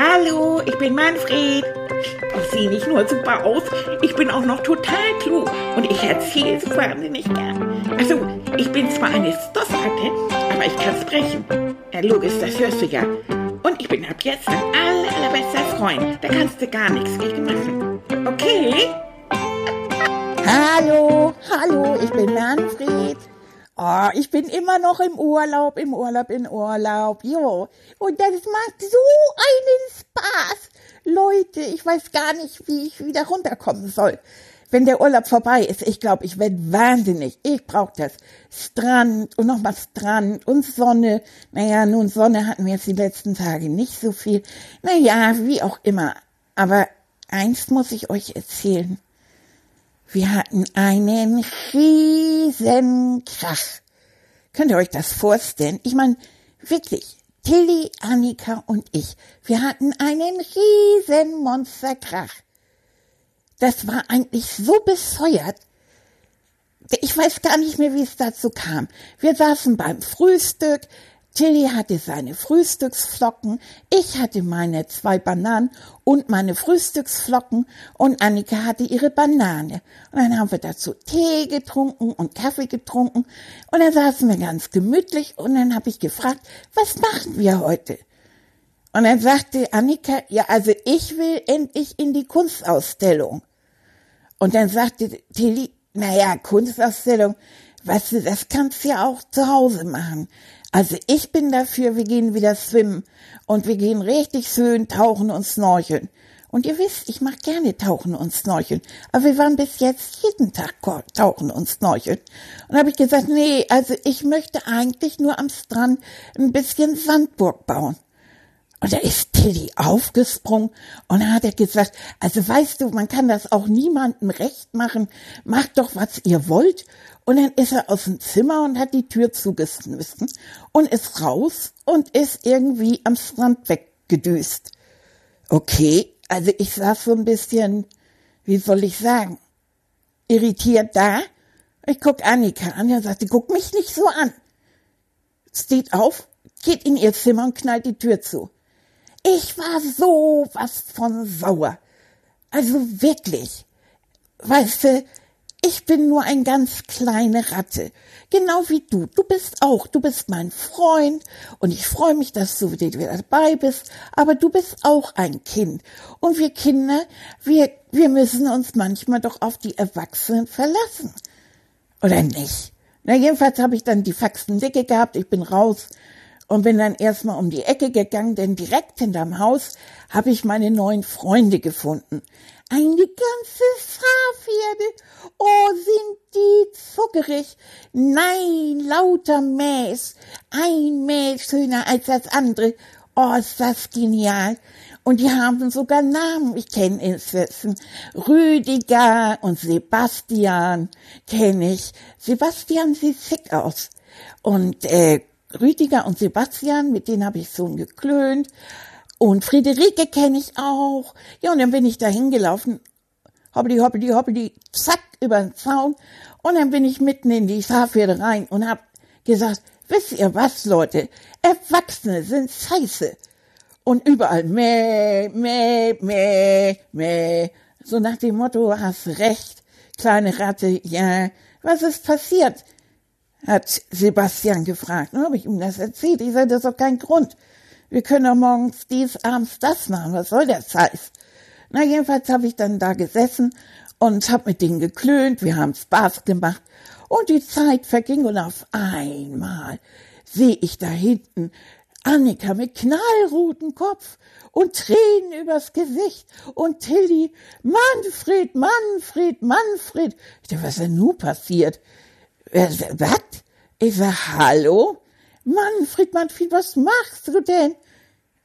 Hallo, ich bin Manfred. Ich sehe nicht nur super aus, ich bin auch noch total klug und ich erzähle es wahnsinnig gern. Also, ich bin zwar eine Stoffratte, aber ich kann sprechen. Ja, logisch, das hörst du ja. Und ich bin ab jetzt dein aller, allerbester Freund. Da kannst du gar nichts gegen machen. Okay? Hallo, hallo, ich bin Manfred. Oh, ich bin immer noch im Urlaub, im Urlaub, im Urlaub. Jo. Und das macht so einen Spaß. Leute, ich weiß gar nicht, wie ich wieder runterkommen soll. Wenn der Urlaub vorbei ist, ich glaube, ich werde wahnsinnig. Ich brauche das. Strand und nochmal Strand und Sonne. Naja, nun, Sonne hatten wir jetzt die letzten Tage nicht so viel. Naja, wie auch immer. Aber eins muss ich euch erzählen. Wir hatten einen riesen Krach. Könnt ihr euch das vorstellen? Ich meine, wirklich, Tilly, Annika und ich, wir hatten einen riesen Monsterkrach. Das war eigentlich so bescheuert. Ich weiß gar nicht mehr, wie es dazu kam. Wir saßen beim Frühstück, Tilly hatte seine Frühstücksflocken, ich hatte meine zwei Bananen und meine Frühstücksflocken und Annika hatte ihre Banane. Und dann haben wir dazu Tee getrunken und Kaffee getrunken und dann saßen wir ganz gemütlich und dann habe ich gefragt, was machen wir heute? Und dann sagte Annika, ja, also ich will endlich in die Kunstausstellung. Und dann sagte Tilly, naja, Kunstausstellung, weißt du, das kannst du ja auch zu Hause machen. Also ich bin dafür, wir gehen wieder schwimmen und wir gehen richtig schön tauchen und snorcheln. Und ihr wisst, ich mache gerne tauchen und snorcheln. Aber wir waren bis jetzt jeden Tag tauchen und snorcheln. Und habe ich gesagt, nee, also ich möchte eigentlich nur am Strand ein bisschen Sandburg bauen. Und da ist Tilly aufgesprungen und hat er gesagt, also weißt du, man kann das auch niemandem recht machen. Macht doch, was ihr wollt. Und dann ist er aus dem Zimmer und hat die Tür zugeschmissen und ist raus und ist irgendwie am Strand weggedüst. Okay, also ich saß so ein bisschen, wie soll ich sagen, irritiert da. Ich guck Annika an, und sagte, guck mich nicht so an. Steht auf, geht in ihr Zimmer und knallt die Tür zu. Ich war so was von sauer. Also wirklich. Weißt du, ich bin nur ein ganz kleine Ratte. Genau wie du. Du bist auch. Du bist mein Freund. Und ich freue mich, dass du wieder dabei bist. Aber du bist auch ein Kind. Und wir Kinder, wir, wir müssen uns manchmal doch auf die Erwachsenen verlassen. Oder nicht? Na, jedenfalls habe ich dann die Faxen dicke gehabt. Ich bin raus und bin dann erstmal um die Ecke gegangen, denn direkt hinterm Haus habe ich meine neuen Freunde gefunden. Eine ganze Schafherde. Oh, sind die zuckerig. Nein, lauter Mäß. Ein Mäß schöner als das andere. Oh, ist das genial. Und die haben sogar Namen. Ich kenne inzwischen Rüdiger und Sebastian kenne ich. Sebastian sieht schick aus. Und äh, Rüdiger und Sebastian, mit denen habe ich so geklönt. Und Friederike kenne ich auch. Ja, und dann bin ich da hingelaufen, hoppeli, hoppeli, hoppeli, zack, über den Zaun. Und dann bin ich mitten in die Schafherde rein und hab gesagt, wisst ihr was, Leute? Erwachsene sind scheiße. Und überall meh, meh, meh, meh. So nach dem Motto, hast recht, kleine Ratte, ja. Was ist passiert? Hat Sebastian gefragt. Dann habe ich ihm das erzählt. Ich sagte, das ist doch kein Grund. Wir können doch morgens dies, abends das machen. Was soll der Scheiß? Na, jedenfalls habe ich dann da gesessen und habe mit denen geklönt. Wir haben Spaß gemacht. Und die Zeit verging und auf einmal sehe ich da hinten Annika mit knallrotem Kopf und Tränen übers Gesicht und Tilly, Manfred, Manfred, Manfred. Ich dachte, was ist denn nun passiert? Was? Ich sag, hallo? Manfred, Manfred, was machst du denn?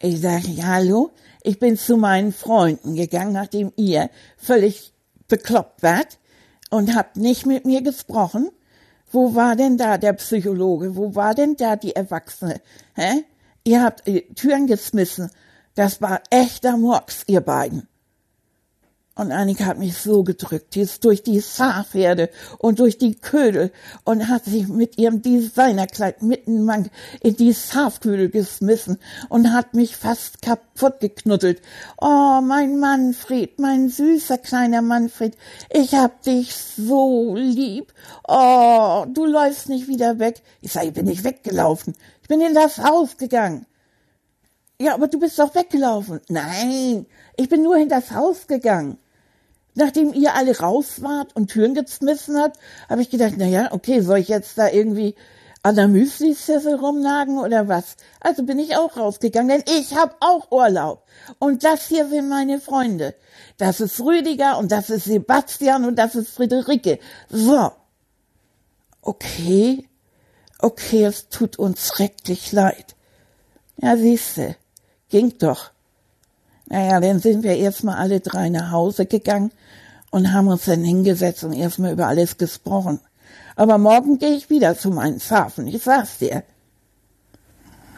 Ich sag, hallo? Ich bin zu meinen Freunden gegangen, nachdem ihr völlig bekloppt wart und habt nicht mit mir gesprochen. Wo war denn da der Psychologe? Wo war denn da die Erwachsene? Hä? Ihr habt äh, Türen geschmissen. Das war echter Murks, ihr beiden. Und Annika hat mich so gedrückt, die ist durch die Saarpferde und durch die Ködel und hat sich mit ihrem Designerkleid mitten in die Saarküdel geschmissen und hat mich fast kaputt geknuddelt. Oh, mein Manfred, mein süßer kleiner Manfred, ich hab dich so lieb. Oh, du läufst nicht wieder weg. Ich sag, ich bin nicht weggelaufen. Ich bin in das Haus gegangen. Ja, aber du bist doch weggelaufen. Nein, ich bin nur in das Haus gegangen. Nachdem ihr alle raus wart und Türen geschmissen habt, habe ich gedacht, na ja, okay, soll ich jetzt da irgendwie an der Müsli-Sessel rumnagen oder was? Also bin ich auch rausgegangen, denn ich habe auch Urlaub. Und das hier sind meine Freunde. Das ist Rüdiger und das ist Sebastian und das ist Friederike. So. Okay. Okay, es tut uns schrecklich leid. Ja, siehste, ging doch. Naja, dann sind wir erstmal alle drei nach Hause gegangen und haben uns dann hingesetzt und erstmal über alles gesprochen. Aber morgen gehe ich wieder zu meinen Schafen, ich sag's dir.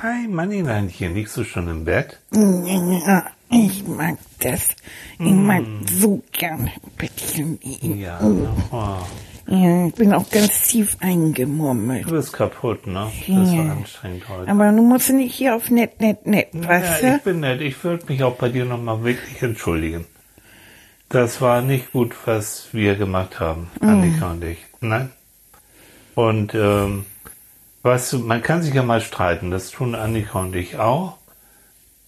Hi, Mannineinchen, liegst du schon im Bett? Ja, ich mag das. Ich mag mm. so gern Bettchen liegen. Ja, oh. Ja, ich bin auch ganz tief eingemurmelt. Du bist kaputt, ne? Das ja. war anstrengend heute. Aber du musst nicht hier auf nett, nett, nett, weißt ja, ich bin nett. Ich würde mich auch bei dir nochmal wirklich entschuldigen. Das war nicht gut, was wir gemacht haben, mhm. Annika und ich. Nein? Und, ähm, weißt du, man kann sich ja mal streiten. Das tun Annika und ich auch.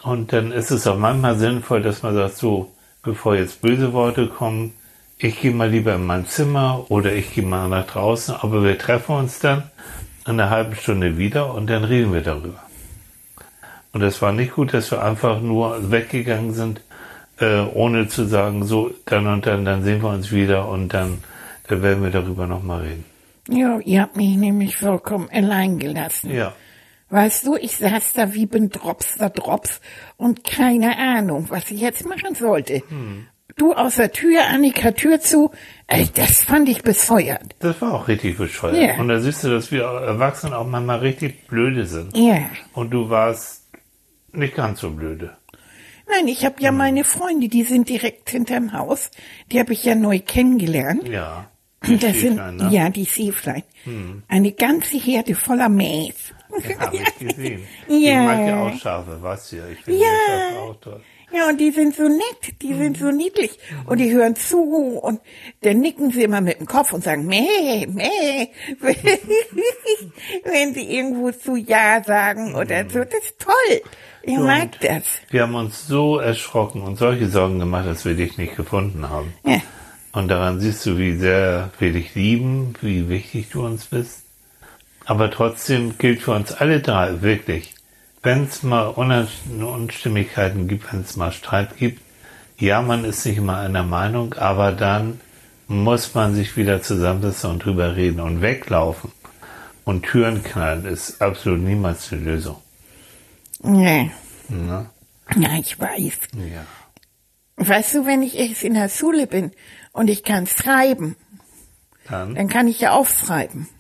Und dann ist es auch manchmal sinnvoll, dass man sagt, so, bevor jetzt böse Worte kommen, ich gehe mal lieber in mein Zimmer oder ich gehe mal nach draußen, aber wir treffen uns dann in einer halben Stunde wieder und dann reden wir darüber. Und es war nicht gut, dass wir einfach nur weggegangen sind, äh, ohne zu sagen, so, dann und dann, dann sehen wir uns wieder und dann, dann werden wir darüber nochmal reden. Ja, ihr habt mich nämlich vollkommen allein gelassen. Ja. Weißt du, ich saß da wie bin Drops da Drops und keine Ahnung, was ich jetzt machen sollte. Hm. Du aus der Tür, Annika Tür zu. Ey, das fand ich bescheuert. Das war auch richtig bescheuert. Ja. Und da siehst du, dass wir Erwachsenen auch manchmal richtig blöde sind. Ja. Und du warst nicht ganz so blöde. Nein, ich habe ja hm. meine Freunde, die sind direkt hinterm Haus. Die habe ich ja neu kennengelernt. Ja. Die das sind, ne? ja, die Seeflein. Hm. Eine ganze Herde voller Mäß. Ja, habe ich gesehen. ja. Ich mag ja auch Schafe, du ja. Ich finde ja. Schafe auch toll. Ja, und die sind so nett, die mhm. sind so niedlich und die hören zu und dann nicken sie immer mit dem Kopf und sagen meh, meh, wenn sie irgendwo zu Ja sagen oder so. Das ist toll. Ich und mag das. Wir haben uns so erschrocken und solche Sorgen gemacht, dass wir dich nicht gefunden haben. Ja. Und daran siehst du, wie sehr wir dich lieben, wie wichtig du uns bist. Aber trotzdem gilt für uns alle drei wirklich, wenn es mal Unstimmigkeiten gibt, wenn es mal Streit gibt, ja, man ist nicht immer einer Meinung, aber dann muss man sich wieder zusammensetzen und drüber reden und weglaufen. Und Türen knallen ist absolut niemals die Lösung. Nee. Na? Ja, ich weiß. Ja. Weißt du, wenn ich jetzt in der Schule bin und ich kann schreiben, dann? dann kann ich ja aufschreiben. Aber ah,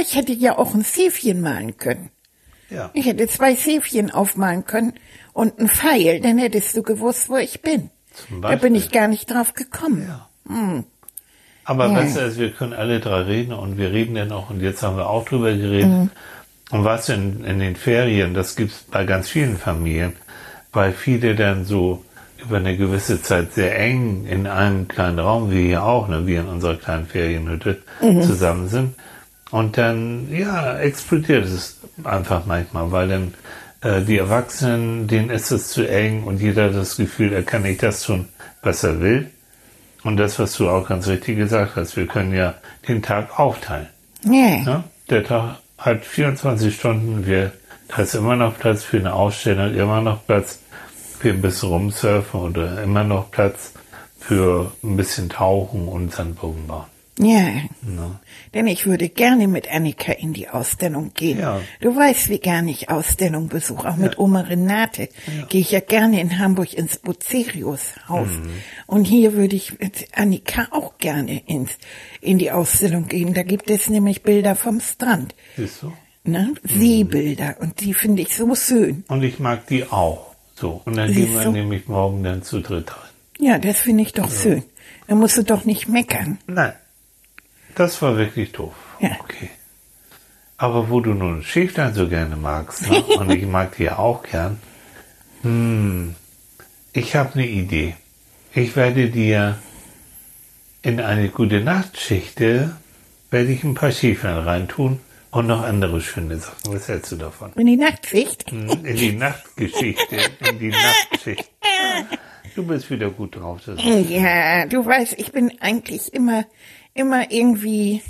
ich hätte ja auch ein Säfchen malen können. Ja. Ich hätte zwei Säfchen aufmalen können und einen Pfeil, dann hättest du gewusst, wo ich bin. Da bin ich gar nicht drauf gekommen. Ja. Hm. Aber ja. besser ist, wir können alle drei reden und wir reden ja noch und jetzt haben wir auch drüber geredet. Mhm. Und was in, in den Ferien, das gibt's bei ganz vielen Familien, weil viele dann so über eine gewisse Zeit sehr eng in einem kleinen Raum, wie hier auch, ne, wie in unserer kleinen Ferienhütte, mhm. zusammen sind. Und dann, ja, explodiert es einfach manchmal, weil dann äh, die Erwachsenen, denen ist es zu eng und jeder hat das Gefühl, er kann nicht das tun, was er will. Und das, was du auch ganz richtig gesagt hast, wir können ja den Tag aufteilen. Nee. Ja? Der Tag hat 24 Stunden, wir, da ist immer noch Platz für eine Ausstellung, immer noch Platz für ein bisschen rumsurfen oder immer noch Platz für ein bisschen tauchen und Sandbogen bauen. Ja. No. Denn ich würde gerne mit Annika in die Ausstellung gehen. Ja. Du weißt, wie gerne ich Ausstellung besuche. Auch ja. mit Oma Renate ja. gehe ich ja gerne in Hamburg ins Bucerius Haus. Mhm. Und hier würde ich mit Annika auch gerne ins, in die Ausstellung gehen. Da gibt es nämlich Bilder vom Strand. Siehst du? Ne? Seebilder. Und die finde ich so schön. Und ich mag die auch. So. Und dann Siehst gehen wir du? nämlich morgen dann zu dritt rein. Ja, das finde ich doch schön. Da musst du doch nicht meckern. Nein, das war wirklich doof. Ja. Okay. Aber wo du nun Schäflein so gerne magst, ne? und ich mag die ja auch gern, hm, ich habe eine Idee. Ich werde dir in eine gute Nachtschichte werde ich ein paar Schäflein reintun und noch andere schöne Sachen. Was hältst du davon? In die Nachtsicht. Hm, In die Nachtgeschichte, in die Nachtschicht. Du bist wieder gut drauf. Ja, du weißt, ich bin eigentlich immer, immer irgendwie,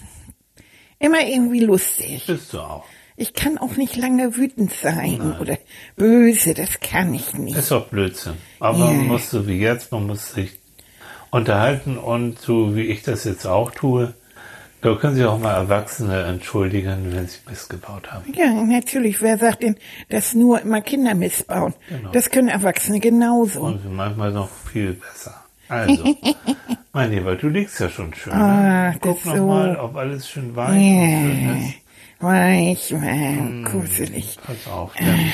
immer irgendwie lustig. bist du auch. Ich kann auch nicht lange wütend sein oder böse, das kann ich nicht. Ist doch Blödsinn. Aber Ja. man muss so wie jetzt, man muss sich unterhalten und so wie ich das jetzt auch tue, da können sich auch mal Erwachsene entschuldigen, wenn sie missgebaut haben. Ja, natürlich. Wer sagt denn, dass nur immer Kinder missbauen? Genau. Das können Erwachsene genauso. Und manchmal noch viel besser. Also, mein Lieber, du liegst ja schon schön. Ah, ne? Guck das noch so. mal, ob alles schön weich und schön Ja, ist. weich, wow, kuschelig. Pass auf, dann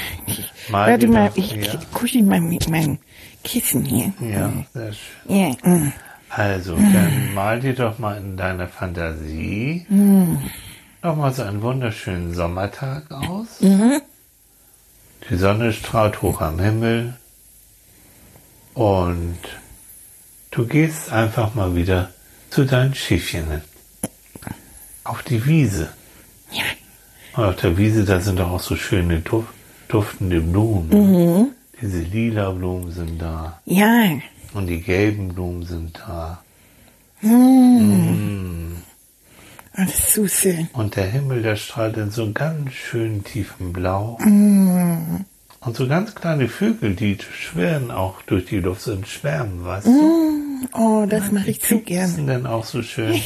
mal Warte mal, ich ja, kuschel mal mit meinem Kissen hier. ja, sehr schön. Ja, mm. Also, dann mal dir doch mal in deiner Fantasie noch mal so einen wunderschönen Sommertag aus. Die Sonne strahlt hoch am Himmel und du gehst einfach mal wieder zu deinen Schiffchen auf die Wiese. ja, Und auf der Wiese, da sind doch auch so schöne duf duftende Blumen. Diese lila Blumen sind da. ja, Und die gelben Blumen sind da. alles so schön. Und der Himmel, der strahlt in so ganz schön tiefem Blau. Und so ganz kleine Vögel, die schwirren auch durch die Luft, sind Schwärmen, weißt du? Oh, das mache ich zu Die gern. sind dann auch so schön.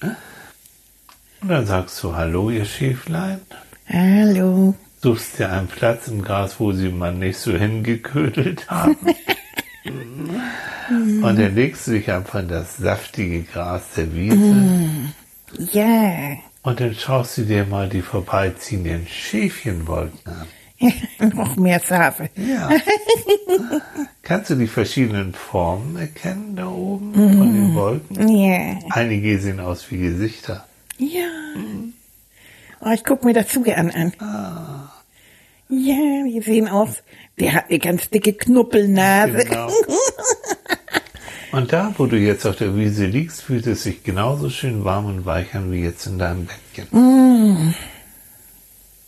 Und dann sagst du, hallo, ihr Schäflein. Hallo. Suchst dir einen Platz im Gras, wo sie mal nicht so hingeködelt haben. Und dann legst du dich einfach in das saftige Gras der Wiese. Ja, Und dann schaust du dir mal die vorbeiziehenden Schäfchenwolken an. noch mehr Safe. Ja. Kannst du die verschiedenen Formen erkennen oben von den Wolken? Ja, Einige sehen aus wie Gesichter. ja. Oh, ich guck mir das zu gern an. Ja, die sehen aus. Der hat eine ganz dicke Knuppelnase. Genau. Und da, wo du jetzt auf der Wiese liegst, fühlt es sich genauso schön warm und weich an wie jetzt in deinem Bettchen.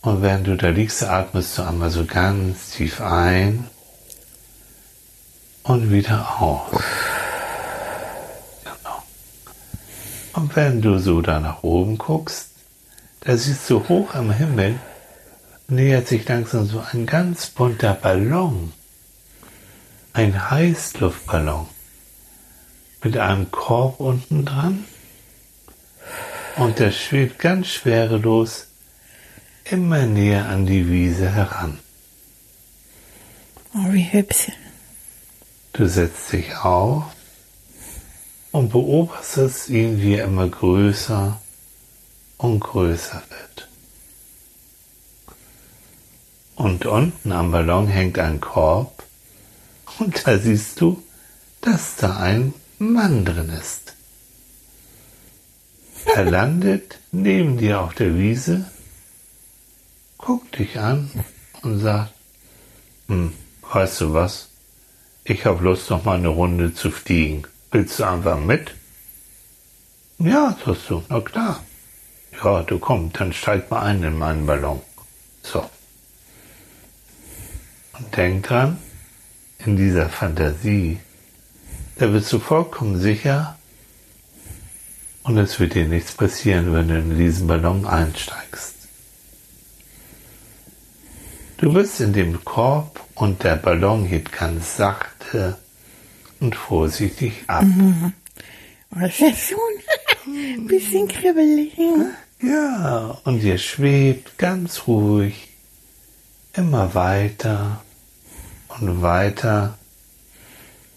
Und während du da liegst, atmest du einmal so ganz tief ein und wieder aus. Genau. Und wenn du so da nach oben guckst, da siehst du hoch am Himmel, nähert sich langsam so ein ganz bunter Ballon. Ein Heißluftballon mit einem Korb unten dran und der schwebt ganz schwerelos immer näher an die Wiese heran. Oh, wie hübsch. Du setzt dich auf und beobachtest ihn, wie er immer größer und größer wird. Und unten am Ballon hängt ein Korb und da siehst du, dass da ein Mann drin ist. Er landet neben dir auf der Wiese, guckt dich an und sagt, hm, weißt du was? Ich habe Lust, noch mal eine Runde zu fliegen. Willst du einfach mit? Ja, sagst du, na klar. Ja, du komm, dann steig mal ein in meinen Ballon. So. Und denk dran, in dieser Fantasie, da bist du vollkommen sicher und es wird dir nichts passieren, wenn du in diesen Ballon einsteigst. Du bist in dem Korb und der Ballon hebt ganz sachte und vorsichtig ab. Oh, das ist schon ein bisschen kribbelig. Ja, und ihr schwebt ganz ruhig immer weiter und weiter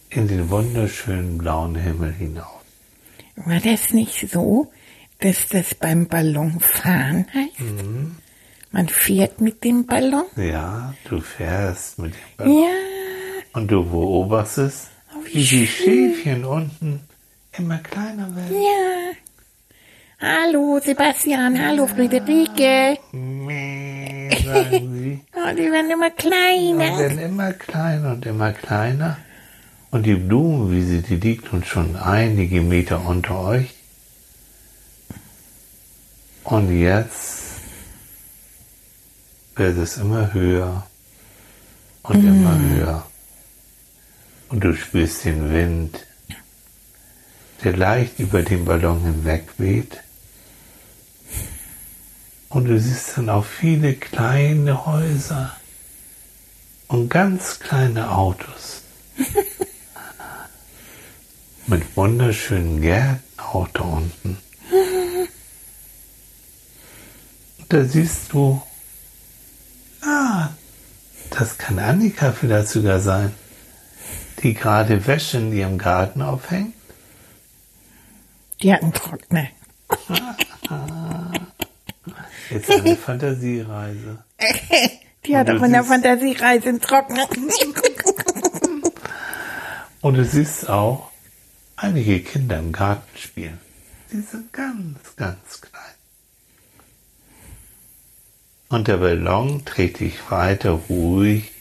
in den wunderschönen blauen Himmel hinauf. War das nicht so, dass das beim Ballonfahren heißt? Man fährt mit dem Ballon? Ja, du fährst mit dem Ballon Ja, und du beobachtest, wie die Schäfchen unten immer kleiner werden. Ja. Hallo Sebastian, hallo Friederike. Meh, sagen sie. Oh, die werden immer Und kleiner. werden immer kleiner und immer kleiner. Und die Blumenwiese, die liegt nun schon einige Meter unter euch. Und jetzt wird es immer höher und immer höher. Und du spürst den Wind, der leicht über den Ballon hinweg weht. Und du siehst dann auch viele kleine Häuser und ganz kleine Autos. Mit wunderschönen Gärten auch da unten. Und da siehst du, ah, das kann Annika vielleicht sogar sein, die gerade Wäsche in ihrem Garten aufhängt. Die hatten Trockner. Jetzt eine Fantasiereise. Die hat der siehst- Fantasiereise einen Trockner. Und du siehst auch einige Kinder im Garten spielen. Die sind ganz, ganz klein. Und der Ballon trägt dich weiter ruhig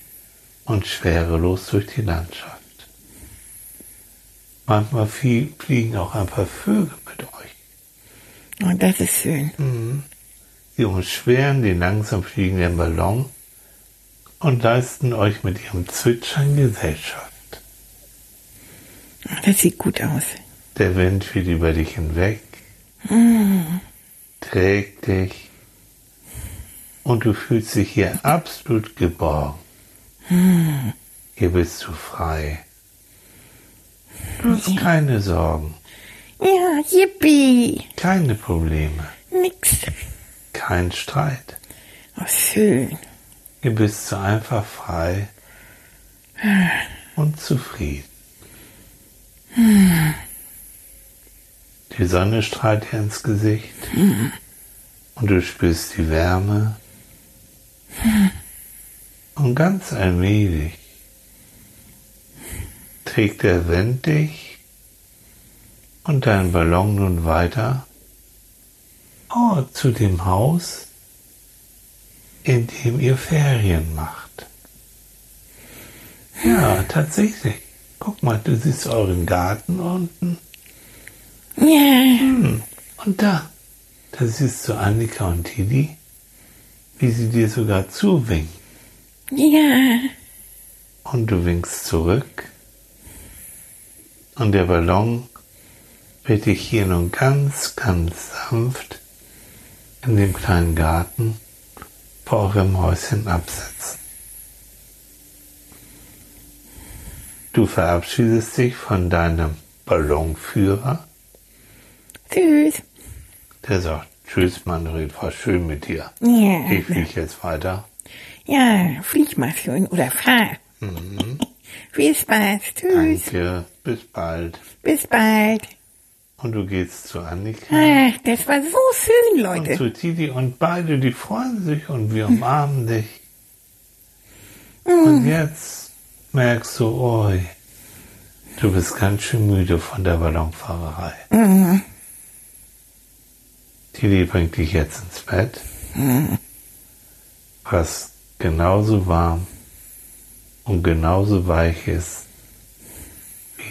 und schwerelos durch die Landschaft. Manchmal flie- fliegen auch ein paar Vögel mit euch. Und das ist schön. Sie umschweren den langsam fliegenden Ballon und leisten euch mit ihrem Zwitschern Gesellschaft. Das sieht gut aus. Der Wind weht über dich hinweg, trägt dich und du fühlst dich hier absolut geborgen. Hier bist du frei. Du hast keine Sorgen, Ja, yippie. keine Probleme, Nix. kein Streit. Oh, schön. Hier bist du einfach frei und zufrieden. Die Sonne strahlt dir ins Gesicht und du spürst die Wärme. Und ganz allmählich trägt der Wind dich und dein Ballon nun weiter oh, zu dem Haus, in dem ihr Ferien macht. Ja, tatsächlich. Guck mal, du siehst euren Garten unten. Ja. Und da, da siehst du Annika und Tidi, wie sie dir sogar zuwinken. Ja. Und du winkst zurück. Und der Ballon wird dich hier nun ganz, ganz sanft in dem kleinen Garten vor eurem Häuschen absetzen. Du verabschiedest dich von deinem Ballonführer, Tschüss. der sagt, Tschüss, Manfred, war schön mit dir. Ja. Ich fliege jetzt weiter. Ja, flieg mal schön oder fahr. Viel Spaß. Tschüss. Danke, bis bald. Bis bald. Und du gehst zu Annika. Ach, das war so schön, Und Leute. zu Titi und beide, die freuen sich und wir umarmen dich. Und jetzt merkst du, oi, du bist ganz schön müde von der Ballonfahrerei. Titi bringt dich jetzt ins Bett, was genauso warm und genauso weich ist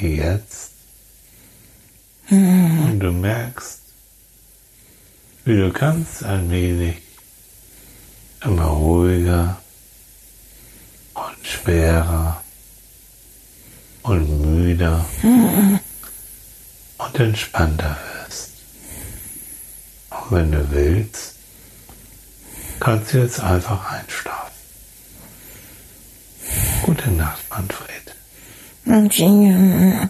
wie jetzt. Und du merkst, wie du ganz allmählich immer ruhiger und schwerer und müder und entspannter wirst. Und wenn du willst, kannst du jetzt einfach einschlafen. Gute Nacht, Manfred. Ja.